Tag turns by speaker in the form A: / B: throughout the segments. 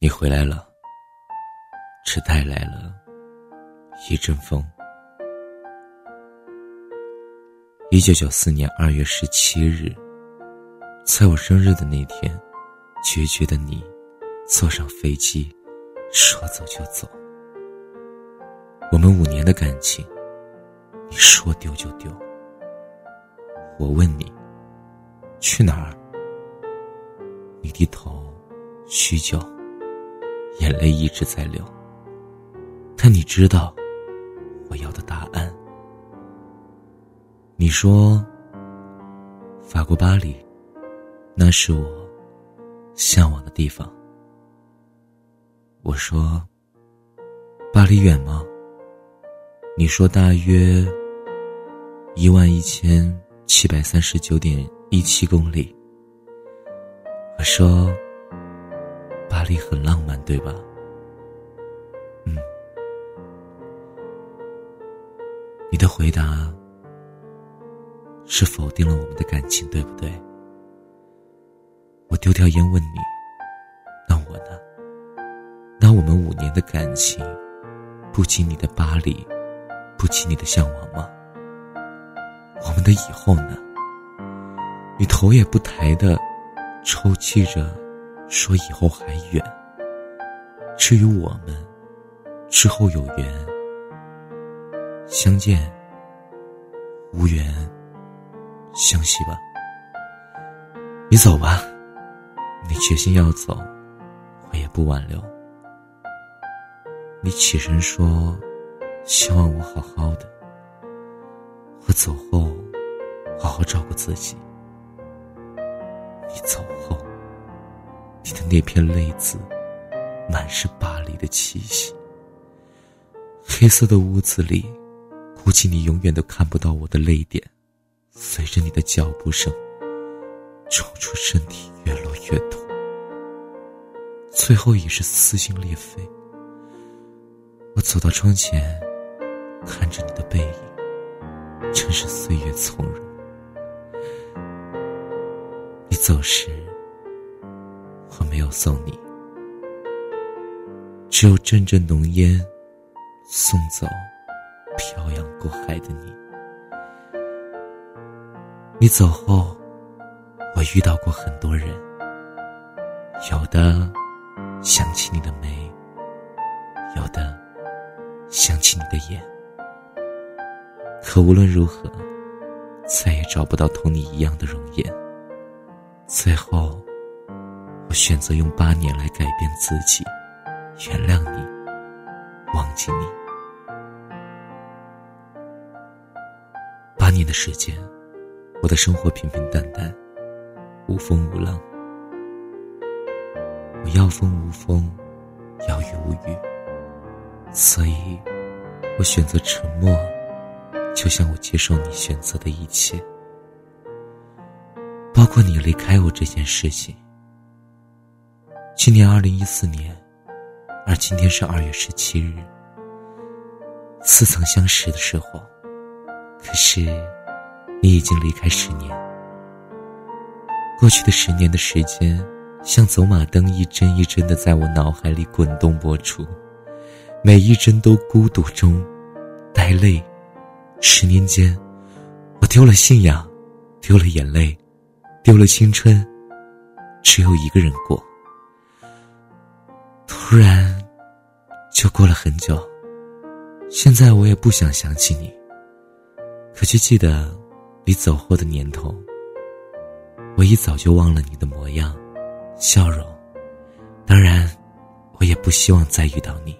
A: 你回来了，只带来了一阵风。一九九四年二月十七日，在我生日的那天，决绝的你坐上飞机，说走就走。我们五年的感情，你说丢就丢。我问你去哪儿，你低头，许久。眼泪一直在流，但你知道我要的答案。你说法国巴黎，那是我向往的地方。我说巴黎远吗？你说大约一万一千七百三十九点一七公里。我说。巴黎很浪漫，对吧？嗯，你的回答是否定了我们的感情，对不对？我丢掉烟问你，那我呢？那我们五年的感情，不及你的巴黎，不及你的向往吗？我们的以后呢？你头也不抬的抽泣着。说以后还远。至于我们，之后有缘相见，无缘相惜吧。你走吧，你决心要走，我也不挽留。你起身说，希望我好好的，我走后好好照顾自己。你走后。你的那片泪渍，满是巴黎的气息。黑色的屋子里，估计你永远都看不到我的泪点，随着你的脚步声，抽出身体越落越痛，最后已是撕心裂肺。我走到窗前，看着你的背影，真是岁月从容。你走时。我没有送你，只有阵阵浓烟送走漂洋过海的你。你走后，我遇到过很多人，有的想起你的眉，有的想起你的眼，可无论如何，再也找不到同你一样的容颜。最后。我选择用八年来改变自己，原谅你，忘记你。八年的时间，我的生活平平淡淡，无风无浪。我要风无风，要雨无雨。所以，我选择沉默，就像我接受你选择的一切，包括你离开我这件事情。今年二零一四年，而今天是二月十七日。似曾相识的时候，可是你已经离开十年。过去的十年的时间，像走马灯一帧一帧的在我脑海里滚动播出，每一帧都孤独中带泪。十年间，我丢了信仰，丢了眼泪，丢了青春，只有一个人过。突然，就过了很久。现在我也不想想起你，可却记得你走后的年头。我一早就忘了你的模样、笑容。当然，我也不希望再遇到你。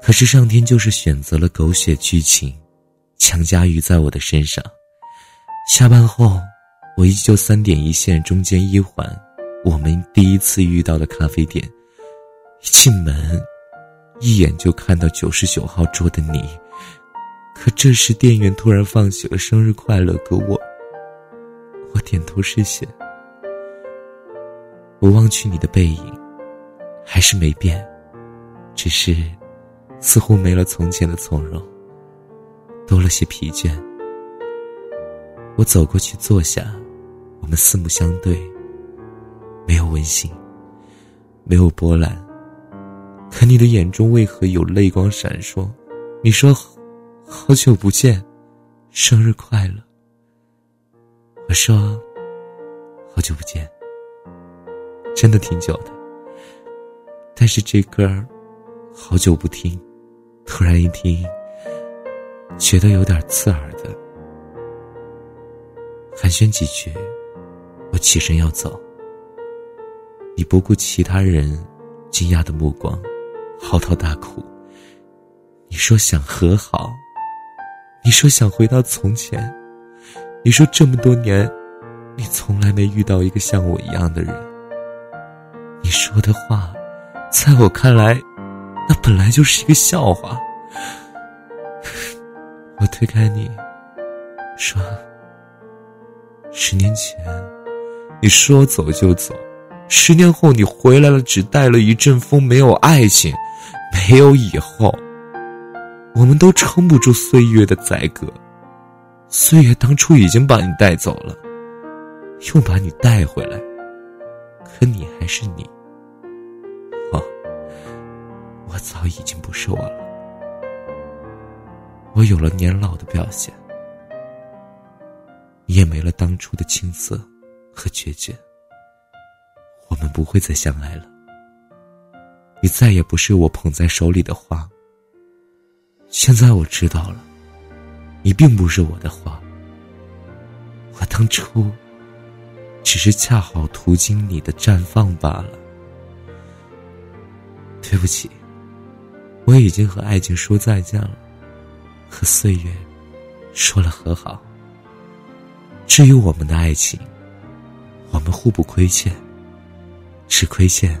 A: 可是上天就是选择了狗血剧情，强加于在我的身上。下班后，我依旧三点一线，中间一环，我们第一次遇到的咖啡店。一进门，一眼就看到九十九号桌的你。可这时，店员突然放起了“生日快乐”歌，我，我点头是谢。我望去你的背影，还是没变，只是似乎没了从前的从容，多了些疲倦。我走过去坐下，我们四目相对，没有温馨。没有波澜。可你的眼中为何有泪光闪烁？你说：“好久不见，生日快乐。”我说：“好久不见，真的挺久的。”但是这歌儿，好久不听，突然一听，觉得有点刺耳的。寒暄几句，我起身要走。你不顾其他人惊讶的目光，嚎啕大哭。你说想和好，你说想回到从前，你说这么多年，你从来没遇到一个像我一样的人。你说的话。在我看来，那本来就是一个笑话。我推开你，说：“十年前，你说走就走；十年后，你回来了，只带了一阵风，没有爱情，没有以后。我们都撑不住岁月的宰割，岁月当初已经把你带走了，又把你带回来，可你还是你。”我早已经不是我了，我有了年老的表现，也没了当初的青涩和决绝。我们不会再相爱了，你再也不是我捧在手里的花。现在我知道了，你并不是我的花，我当初只是恰好途经你的绽放罢了。对不起。我已经和爱情说再见了，和岁月说了和好。至于我们的爱情，我们互不亏欠，只亏欠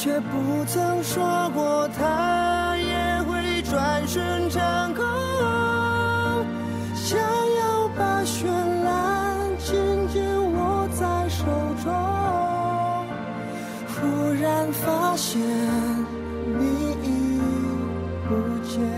B: 却不曾说过他也会转瞬成空。想要把绚烂紧紧握在手中，忽然发现你已不见。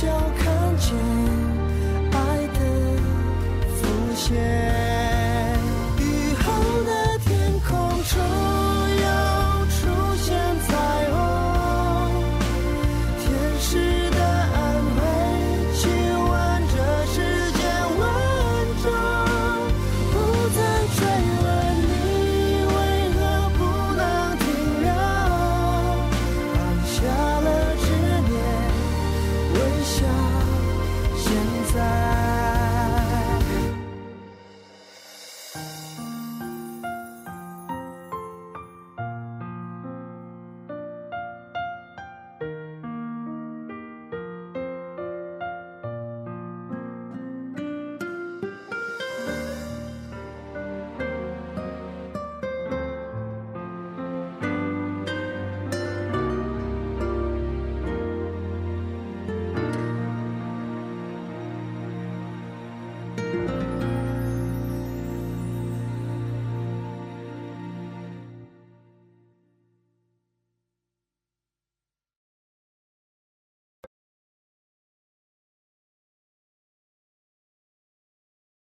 B: 笑看见